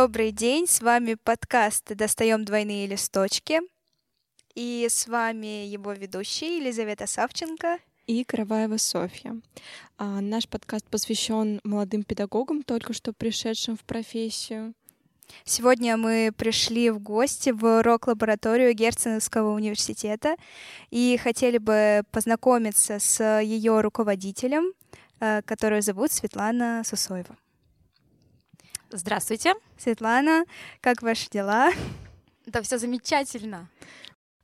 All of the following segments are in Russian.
Добрый день, с вами подкаст «Достаем двойные листочки». И с вами его ведущие Елизавета Савченко и Караваева Софья. А, наш подкаст посвящен молодым педагогам, только что пришедшим в профессию. Сегодня мы пришли в гости в рок-лабораторию Герценовского университета и хотели бы познакомиться с ее руководителем, э, которую зовут Светлана Сусоева. Здравствуйте. Светлана, как ваши дела? Да все замечательно.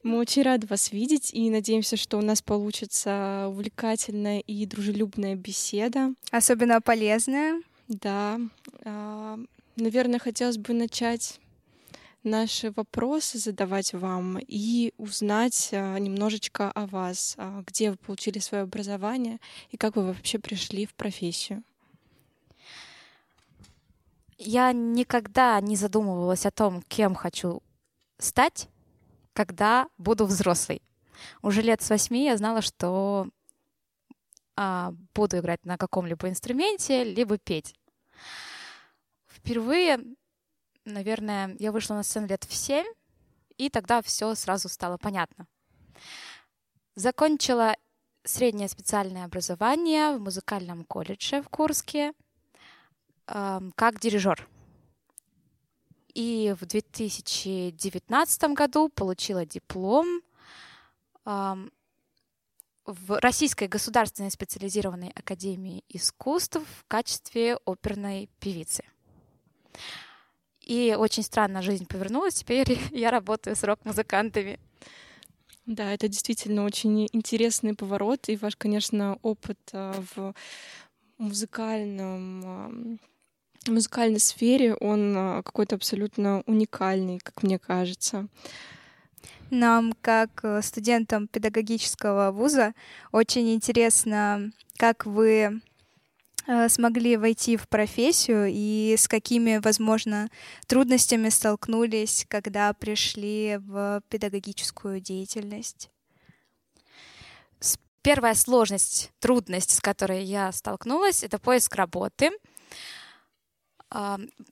Мы очень рады вас видеть и надеемся, что у нас получится увлекательная и дружелюбная беседа. Особенно полезная. Да. А, наверное, хотелось бы начать наши вопросы задавать вам и узнать а, немножечко о вас, а, где вы получили свое образование и как вы вообще пришли в профессию. Я никогда не задумывалась о том, кем хочу стать, когда буду взрослой. Уже лет с восьми я знала, что а, буду играть на каком-либо инструменте, либо петь. Впервые, наверное, я вышла на сцену лет в семь, и тогда все сразу стало понятно. Закончила среднее специальное образование в музыкальном колледже в Курске — как дирижер. И в 2019 году получила диплом в Российской государственной специализированной академии искусств в качестве оперной певицы. И очень странно жизнь повернулась. Теперь я работаю с рок-музыкантами. Да, это действительно очень интересный поворот. И ваш, конечно, опыт а, в музыкальном в музыкальной сфере он а, какой-то абсолютно уникальный, как мне кажется. Нам, как э, студентам педагогического вуза, очень интересно, как вы э, смогли войти в профессию и с какими, возможно, трудностями столкнулись, когда пришли в педагогическую деятельность. Первая сложность, трудность, с которой я столкнулась, это поиск работы —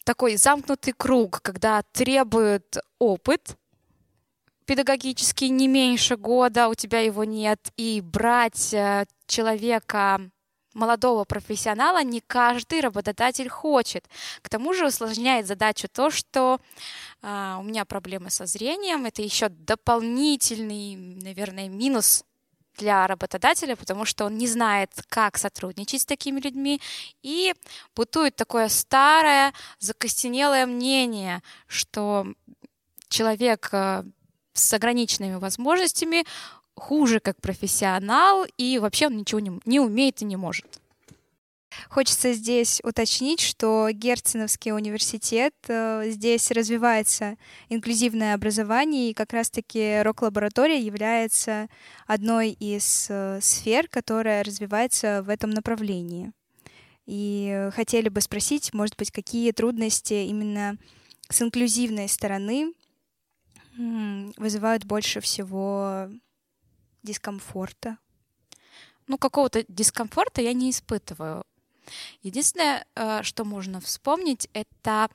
такой замкнутый круг, когда требует опыт педагогический не меньше года, у тебя его нет, и брать э, человека молодого профессионала не каждый работодатель хочет. К тому же усложняет задачу то, что э, у меня проблемы со зрением, это еще дополнительный, наверное, минус для работодателя, потому что он не знает, как сотрудничать с такими людьми, и бытует такое старое, закостенелое мнение, что человек э, с ограниченными возможностями хуже как профессионал, и вообще он ничего не, не умеет и не может. Хочется здесь уточнить, что Герценовский университет, э, здесь развивается инклюзивное образование, и как раз-таки рок-лаборатория является одной из э, сфер, которая развивается в этом направлении. И хотели бы спросить, может быть, какие трудности именно с инклюзивной стороны вызывают больше всего дискомфорта? Ну, какого-то дискомфорта я не испытываю. Единственное, э, что можно вспомнить, это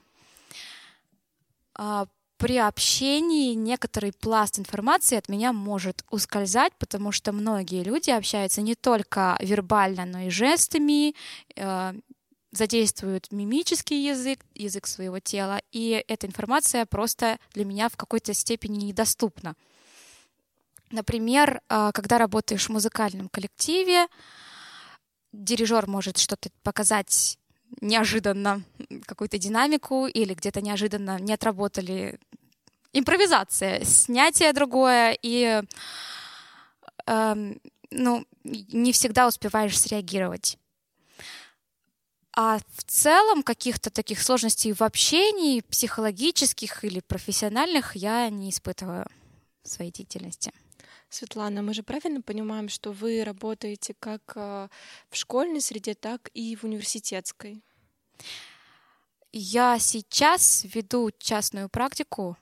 а, при общении некоторый пласт информации от меня может ускользать, потому что многие люди общаются не только вербально, но и жестами, э, задействуют мимический язык, язык своего тела, и эта информация просто для меня в какой-то степени недоступна. Например, э, когда работаешь в музыкальном коллективе, дирижер может что-то показать неожиданно, какую-то динамику, или где-то неожиданно не отработали импровизация, снятие другое, и э, ну, не всегда успеваешь среагировать. А в целом каких-то таких сложностей в общении, психологических или профессиональных, я не испытываю в своей деятельности. Светлана, мы же правильно понимаем, что вы работаете как а, в школьной среде, так и в университетской? Я сейчас веду частную практику,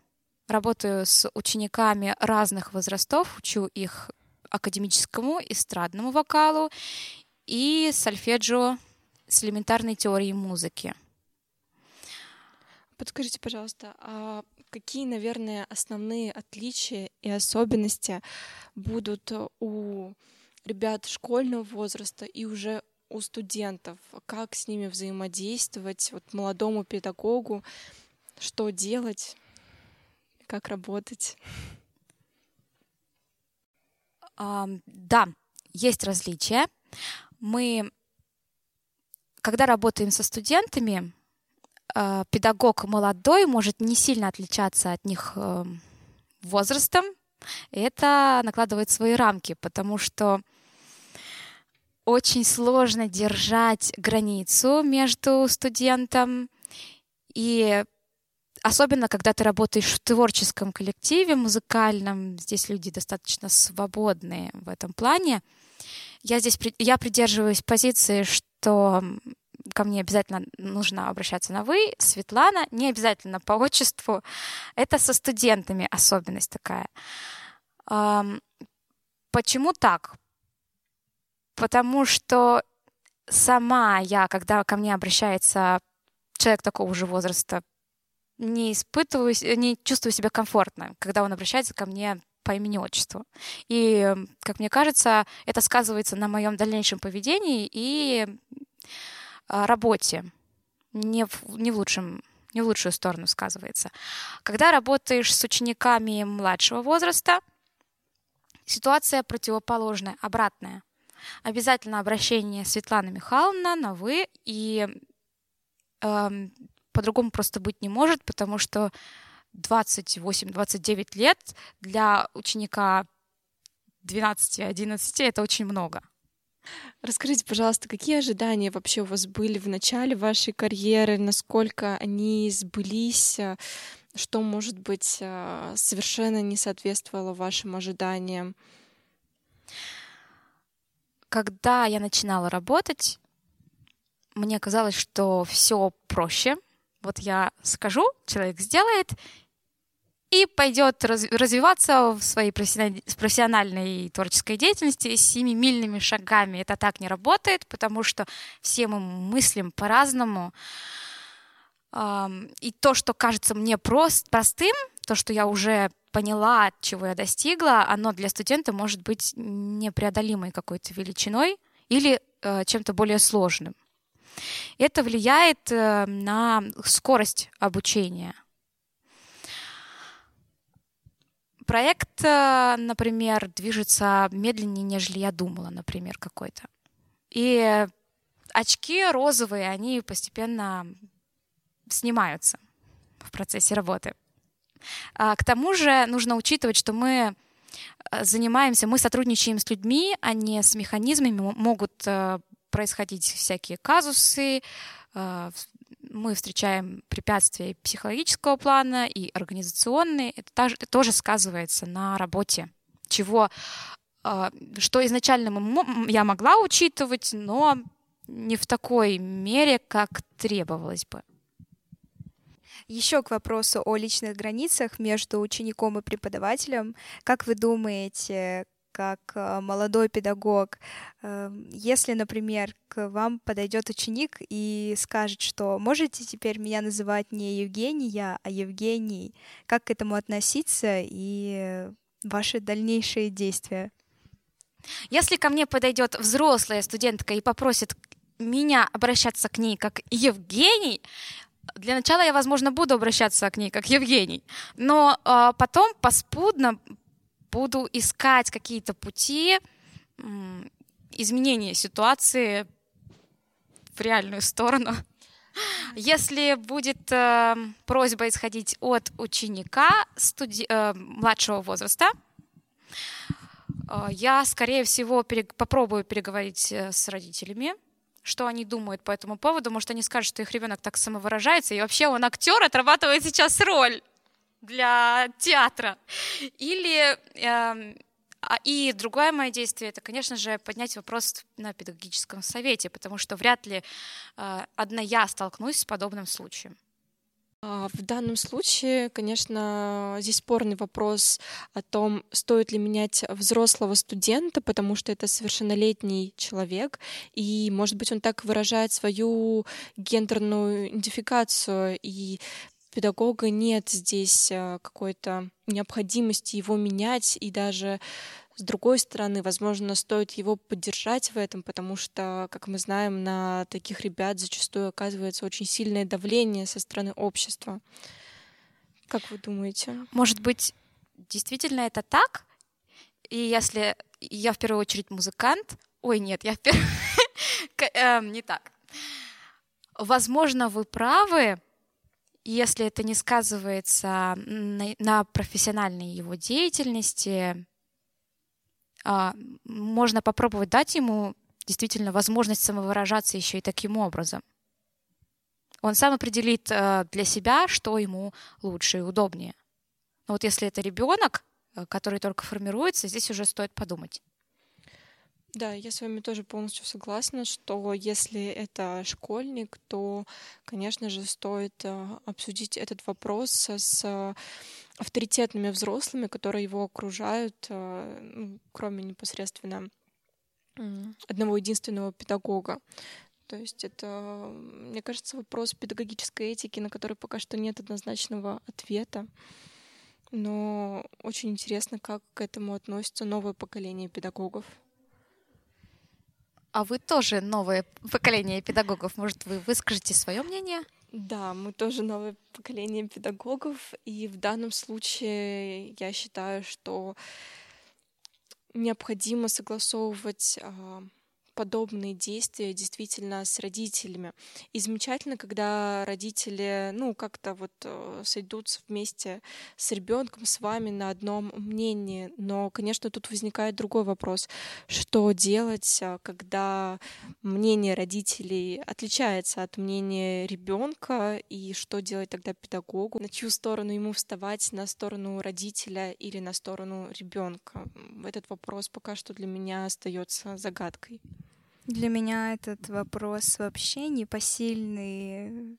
работаю с учениками разных возрастов, учу их академическому, эстрадному вокалу и сольфеджио с элементарной теорией музыки. Подскажите, пожалуйста, а какие, наверное, основные отличия и особенности будут у ребят школьного возраста и уже у студентов? Как с ними взаимодействовать, вот молодому педагогу, что делать, как работать? Да, есть различия. Мы, когда работаем со студентами, педагог молодой может не сильно отличаться от них uh, возрастом. Это накладывает свои рамки, потому что очень сложно держать границу между студентом и особенно когда ты работаешь в творческом коллективе музыкальном, здесь люди достаточно свободные в этом плане. Я здесь я придерживаюсь позиции, что ко мне обязательно нужно обращаться на вы, Светлана, не обязательно по отчеству. Это со студентами особенность такая. Почему так? потому что сама я, когда ко мне обращается человек такого же возраста, не испытываю, не чувствую себя комфортно, когда он обращается ко мне по имени-отчеству. И, как мне кажется, это сказывается на моем дальнейшем поведении и работе. Не в, не в лучшем не в лучшую сторону сказывается. Когда работаешь с учениками младшего возраста, ситуация противоположная, обратная обязательно обращение Светлана Михайловна на «вы», и э, по-другому просто быть не может, потому что 28-29 лет для ученика 12-11 это очень много. Расскажите, пожалуйста, какие ожидания вообще у вас были в начале вашей карьеры, насколько они сбылись, что, может быть, э, совершенно не соответствовало вашим ожиданиям? когда я начинала работать, мне казалось, что все проще. Вот я скажу, человек сделает и пойдет развиваться в своей профессиональной творческой деятельности семимильными шагами. Это так не работает, потому что все мы мыслим по-разному. И то, что кажется мне прост, простым, то, что я уже поняла, чего я достигла, оно для студента может быть непреодолимой какой-то величиной или э, чем-то более сложным. Это влияет э, на скорость обучения. Проект, э, например, движется медленнее, нежели я думала, например, какой-то. И очки розовые, они постепенно снимаются в процессе работы. А, к тому же нужно учитывать, что мы э, занимаемся, мы сотрудничаем с людьми, а не с механизмами. Могут э, происходить всякие казусы, мы встречаем препятствия психологического плана и организационные. Это тоже сказывается на работе, чего, что изначально я могла учитывать, но не в такой мере, как требовалось бы. Еще к вопросу о личных границах между учеником и преподавателем. Как вы думаете, как э, молодой педагог, эм, если, например, к вам подойдет ученик и скажет, что можете теперь меня называть не Евгения, а Евгений, как к этому относиться и ваши дальнейшие действия? Если ко мне подойдет взрослая студентка и попросит меня обращаться к ней как Евгений, для начала я, возможно, буду обращаться к ней как Евгений, но э, потом поспудно буду искать какие-то пути изменения ситуации в реальную сторону. Если будет э, просьба исходить от ученика студи- э, младшего возраста, э, я, скорее всего, перег- попробую переговорить э, с родителями, что они думают по этому поводу. Может, они скажут, что их ребенок так самовыражается, и вообще он актер, отрабатывает сейчас роль для театра. Или э, и другое мое действие это, конечно же, поднять вопрос на педагогическом совете, потому что вряд ли э, одна я столкнусь с подобным случаем. А, в данном случае, конечно, здесь спорный вопрос о том, стоит ли менять взрослого студента, потому что это совершеннолетний человек, и, может быть, он так выражает свою гендерную идентификацию, и педагога нет здесь э, какой-то необходимости его менять и даже с другой стороны, возможно, стоит его поддержать в этом, потому что, как мы знаем, на таких ребят зачастую оказывается очень сильное давление со стороны общества. Как вы думаете? Может быть, действительно это так? И если я в первую очередь музыкант, ой, нет, я в первую... Эм, не так. Возможно, вы правы, если это не сказывается на профессиональной его деятельности, а, можно попробовать дать ему действительно возможность самовыражаться еще и таким образом. Он сам определит э, для себя, что ему лучше и удобнее. Но вот если это ребенок, э, который только формируется, здесь уже стоит подумать. Да, я с вами тоже полностью согласна, что если это школьник, то, конечно же, стоит э, обсудить этот вопрос с авторитетными взрослыми, которые его окружают, э, ну, кроме непосредственно одного единственного педагога. То есть это, мне кажется, вопрос педагогической этики, на который пока что нет однозначного ответа. Но очень интересно, как к этому относится новое поколение педагогов. А вы тоже новое поколение педагогов. Может, вы выскажете свое мнение? Да, мы тоже новое поколение педагогов, и в данном случае я считаю, что необходимо согласовывать а, подобные действия действительно с родителями. И замечательно, когда родители, ну, как-то вот э, сойдутся вместе с ребенком, с вами на одном мнении. Но, конечно, тут возникает другой вопрос. Что делать, а, когда мнение родителей отличается от мнения ребенка, и что делать тогда педагогу? На чью сторону ему вставать, на сторону родителя или на сторону ребенка? Этот вопрос пока что для меня остается загадкой. Для меня этот вопрос вообще непосильный.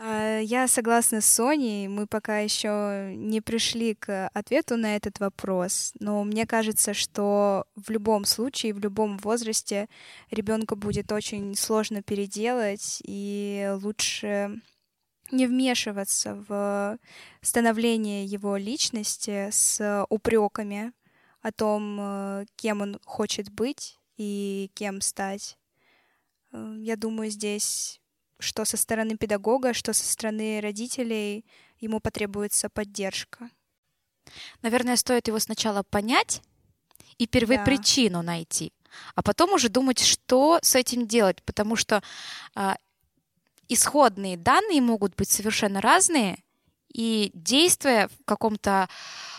А, я согласна с Соней, мы пока еще не пришли к ответу на этот вопрос, но мне кажется, что в любом случае, в любом возрасте ребенка будет очень сложно переделать, и лучше не вмешиваться в становление его личности с упреками о том, э, кем он хочет быть и кем стать. Э, я думаю, здесь что со стороны педагога, что со стороны родителей ему потребуется поддержка. Наверное, стоит его сначала понять и первопричину да. найти, а потом уже думать, что с этим делать, потому что э, исходные данные могут быть совершенно разные, и действия в каком-то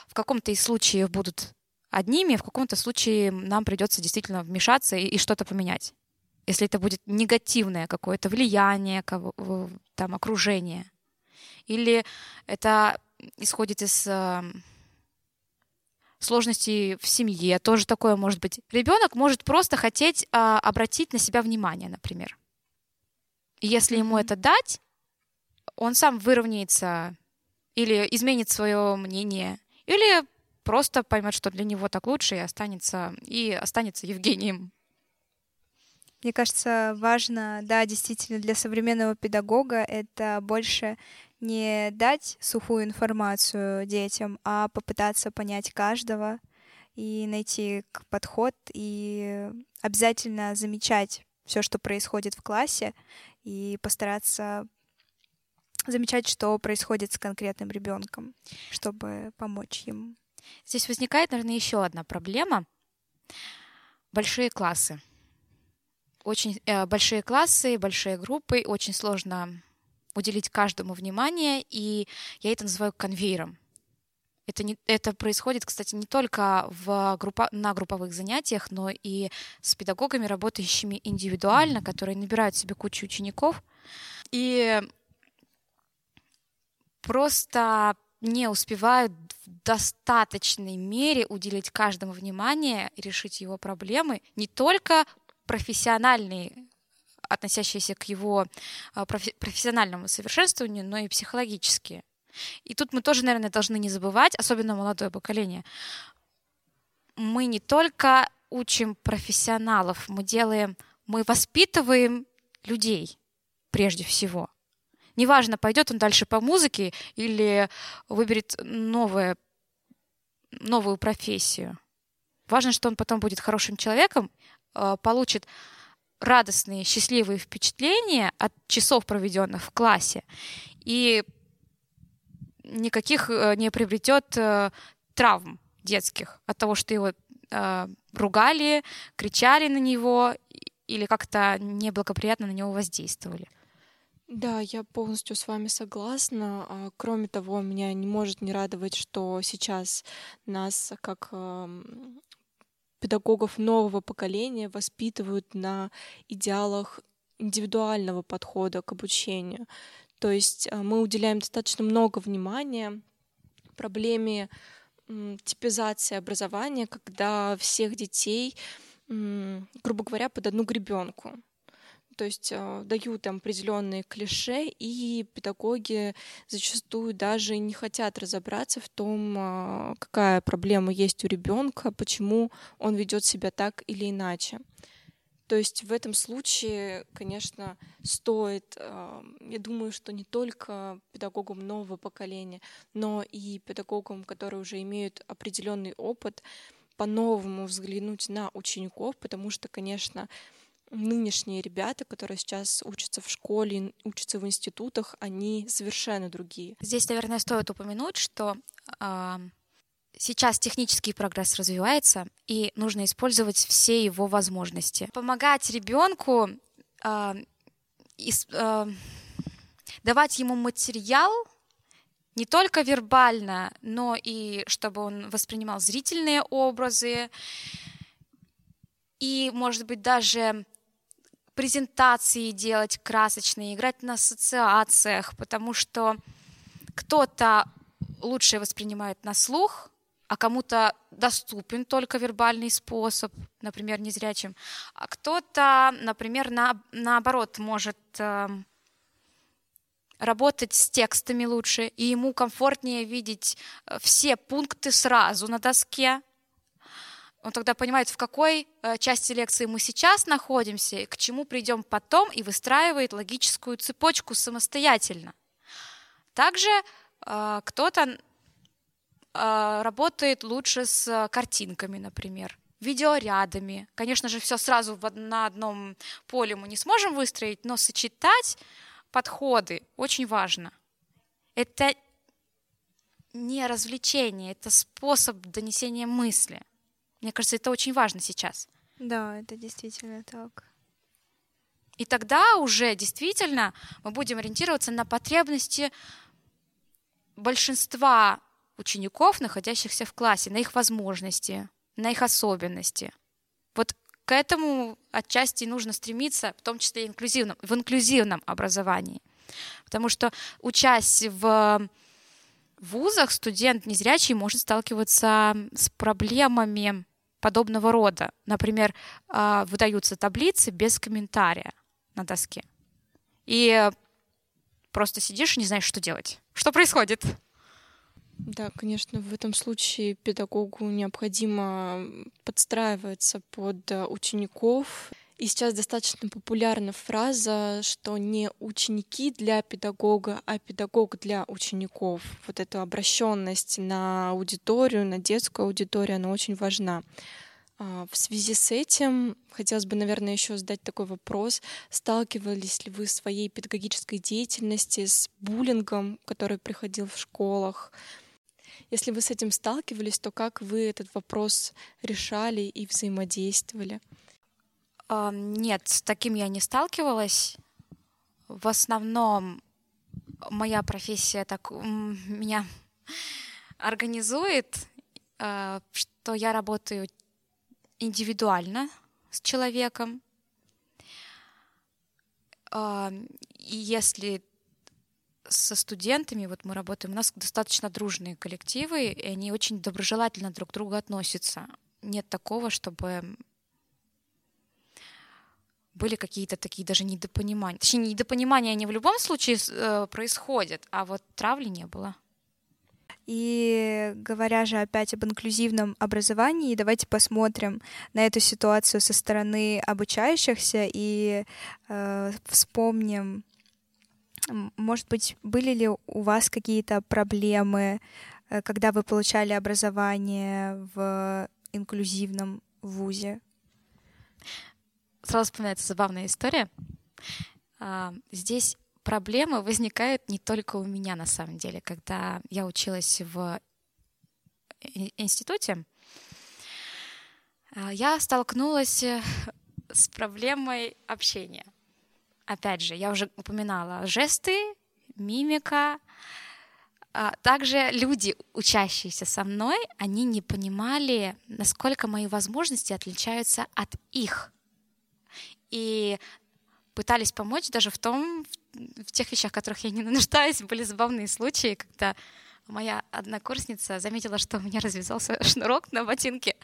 в каком-то из случаев будут одними, в каком-то случае нам придется действительно вмешаться и, и что-то поменять. Если это будет негативное какое-то влияние, там, окружение. Или это исходит из э, сложностей в семье, тоже такое может быть. Ребенок может просто хотеть э, обратить на себя внимание, например. И если ему это дать, он сам выровняется или изменит свое мнение, или просто поймет, что для него так лучше и останется, и останется Евгением. Мне кажется, важно, да, действительно, для современного педагога это больше не дать сухую информацию детям, а попытаться понять каждого и найти подход и обязательно замечать все, что происходит в классе, и постараться замечать, что происходит с конкретным ребенком, чтобы помочь ему. Здесь возникает, наверное, еще одна проблема. Большие классы. Очень э, большие классы, большие группы, очень сложно уделить каждому внимание, и я это называю конвейером. Это, не, это происходит, кстати, не только в группа, на групповых занятиях, но и с педагогами, работающими индивидуально, которые набирают себе кучу учеников. И просто не успевают в достаточной мере уделить каждому внимание и решить его проблемы, не только профессиональные, относящиеся к его а, профессиональному совершенствованию, но и психологические. И тут мы тоже, наверное, должны не забывать, особенно молодое поколение, мы не только учим профессионалов, мы делаем, мы воспитываем людей прежде всего. Неважно, пойдет он дальше по музыке или выберет новое, новую профессию. Важно, что он потом будет хорошим человеком, э, получит радостные, счастливые впечатления от часов, проведенных в классе, и никаких э, не приобретет э, травм детских от того, что его ругали, кричали на него или как-то неблагоприятно на него воздействовали. Да, я полностью с вами согласна. А, кроме того, меня не может не радовать, что сейчас нас, как педагогов нового поколения, воспитывают на идеалах индивидуального подхода к обучению. То есть а, мы уделяем достаточно много внимания проблеме типизации образования, когда всех детей, грубо говоря, под одну гребенку то есть э, дают там определенные клише, и педагоги зачастую даже не хотят разобраться в том, э, какая проблема есть у ребенка, почему он ведет себя так или иначе. То есть в этом случае, конечно, стоит, э, я думаю, что не только педагогам нового поколения, но и педагогам, которые уже имеют определенный опыт, по-новому взглянуть на учеников, потому что, конечно, нынешние ребята, которые сейчас учатся в школе, учатся в институтах, они совершенно другие. Здесь, наверное, стоит упомянуть, что э, сейчас технический прогресс развивается, и нужно использовать все его возможности. Помогать ребенку, э, э, давать ему материал не только вербально, но и чтобы он воспринимал зрительные образы, и, может быть, даже презентации делать красочные, играть на ассоциациях, потому что кто-то лучше воспринимает на слух, а кому-то доступен только вербальный способ, например, незрячим, а кто-то, например, на, наоборот, может э, работать с текстами лучше, и ему комфортнее видеть э, все пункты сразу на доске, он тогда понимает, в какой э, части лекции мы сейчас находимся, к чему придем потом, и выстраивает логическую цепочку самостоятельно. Также э, кто-то э, работает лучше с картинками, например, видеорядами. Конечно же, все сразу на одном поле мы не сможем выстроить, но сочетать подходы очень важно. Это не развлечение, это способ донесения мысли. Мне кажется, это очень важно сейчас. Да, это действительно так. И тогда уже действительно мы будем ориентироваться на потребности большинства учеников, находящихся в классе, на их возможности, на их особенности. Вот к этому отчасти нужно стремиться, в том числе инклюзивном, в инклюзивном образовании. Потому что, учась в вузах, студент незрячий может сталкиваться с проблемами подобного рода. Например, а, выдаются таблицы без комментария на доске. И просто сидишь и не знаешь, что делать. Что происходит? Да, конечно, в этом случае педагогу необходимо подстраиваться под учеников. И сейчас достаточно популярна фраза, что не ученики для педагога, а педагог для учеников. Вот эта обращенность на аудиторию, на детскую аудиторию, она очень важна. А, в связи с этим хотелось бы, наверное, еще задать такой вопрос. Сталкивались ли вы в своей педагогической деятельности с буллингом, который приходил в школах? Если вы с этим сталкивались, то как вы этот вопрос решали и взаимодействовали? Нет, с таким я не сталкивалась. В основном моя профессия так меня организует, а, что я работаю индивидуально с человеком. И если со студентами, вот мы работаем, у нас достаточно дружные коллективы, и они очень доброжелательно друг к другу относятся. Нет такого, чтобы были какие-то такие даже недопонимания. Точнее, недопонимания они в любом случае э, происходят, а вот травли не было. И говоря же опять об инклюзивном образовании, давайте посмотрим на эту ситуацию со стороны обучающихся и э, вспомним Может быть, были ли у вас какие-то проблемы, э, когда вы получали образование в инклюзивном вузе? Сразу вспоминается забавная история. А, здесь проблемы возникают не только у меня на самом деле. Когда я училась в институте, а, я столкнулась э, с проблемой общения. Опять же, я уже упоминала жесты, мимика. А, также люди, учащиеся со мной, они не понимали, насколько мои возможности отличаются от их. И пытались помочь даже в том, в тех вещах, в которых я не нуждаюсь. Были забавные случаи, когда моя однокурсница заметила, что у меня развязался шнурок на ботинке.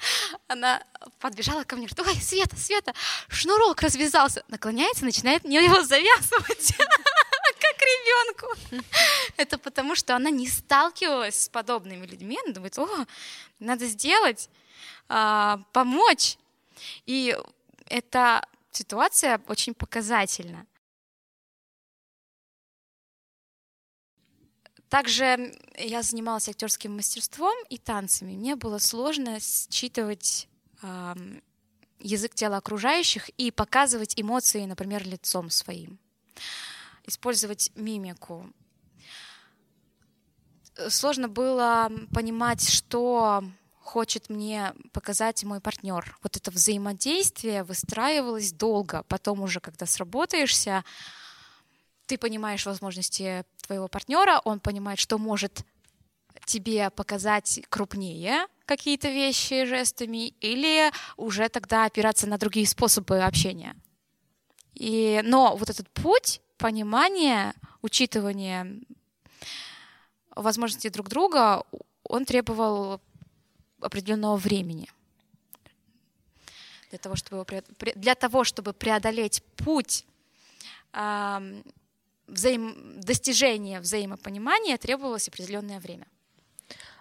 Она подбежала ко мне, говорит, ой, Света, Света, шнурок развязался. Наклоняется, начинает мне его завязывать как ребенку. Это потому, что она не сталкивалась с подобными людьми. Она думает, о, надо сделать, а, помочь. И эта ситуация очень показательна. Также я занималась актерским мастерством и танцами. Мне было сложно считывать э, язык тела окружающих и показывать эмоции, например, лицом своим. Использовать мимику. Сложно было понимать, что хочет мне показать мой партнер. Вот это взаимодействие выстраивалось долго. Потом уже, когда сработаешься, ты понимаешь возможности твоего партнера, он понимает, что может тебе показать крупнее какие-то вещи жестами, или уже тогда опираться на другие способы общения. И, но вот этот путь понимания, учитывания возможностей друг друга, он требовал определенного времени для того, чтобы, для того, чтобы преодолеть путь взаим... достижения взаимопонимания требовалось определенное время.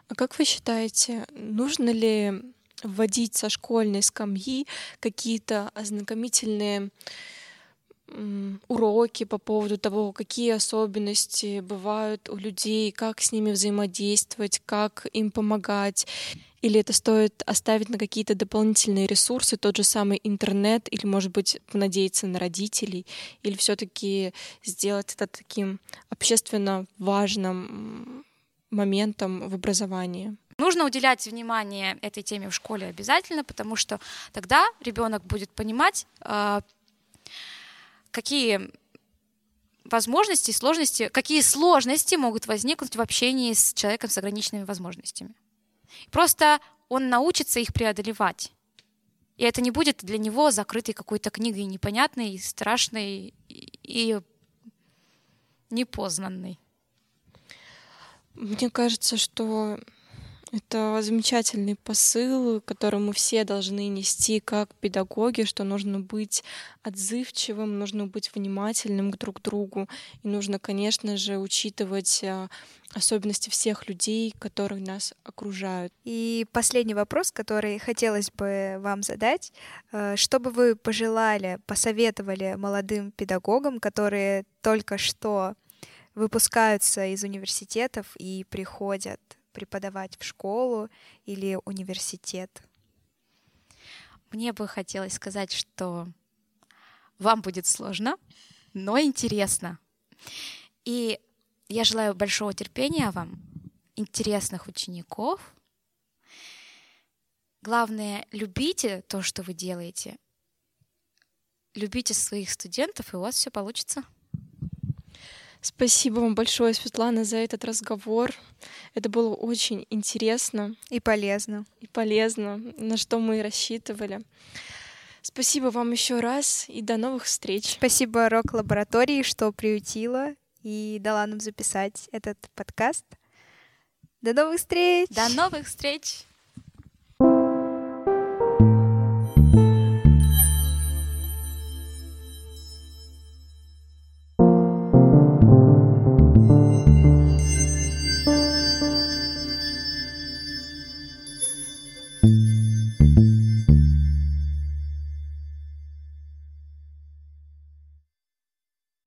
А как вы считаете, нужно ли вводить со школьной скамьи какие-то ознакомительные уроки по поводу того, какие особенности бывают у людей, как с ними взаимодействовать, как им помогать. Или это стоит оставить на какие-то дополнительные ресурсы, тот же самый интернет, или, может быть, понадеяться на родителей, или все-таки сделать это таким общественно важным моментом в образовании? Нужно уделять внимание этой теме в школе обязательно, потому что тогда ребенок будет понимать, а, какие возможности, сложности, какие сложности могут возникнуть в общении с человеком с ограниченными возможностями. Просто он научится их преодолевать. И это не будет для него закрытой какой-то книгой непонятной, страшной и непознанной. Мне кажется, что это замечательный посыл, который мы все должны нести как педагоги, что нужно быть отзывчивым, нужно быть внимательным к друг другу, и нужно, конечно же, учитывать а, особенности всех людей, которые нас окружают. И последний вопрос, который хотелось бы вам задать. Э, что бы вы пожелали, посоветовали молодым педагогам, которые только что выпускаются из университетов и приходят преподавать в школу или университет? Мне бы хотелось сказать, что вам будет сложно, но интересно. И я желаю большого терпения вам, интересных учеников. Главное, любите то, что вы делаете. Любите своих студентов, и у вас все получится. Спасибо вам большое, Светлана, за этот разговор. Это было очень интересно. И полезно. И полезно, на что мы и рассчитывали. Спасибо вам еще раз и до новых встреч. Спасибо Рок-лаборатории, что приютила и дала нам записать этот подкаст. До новых встреч! До новых встреч!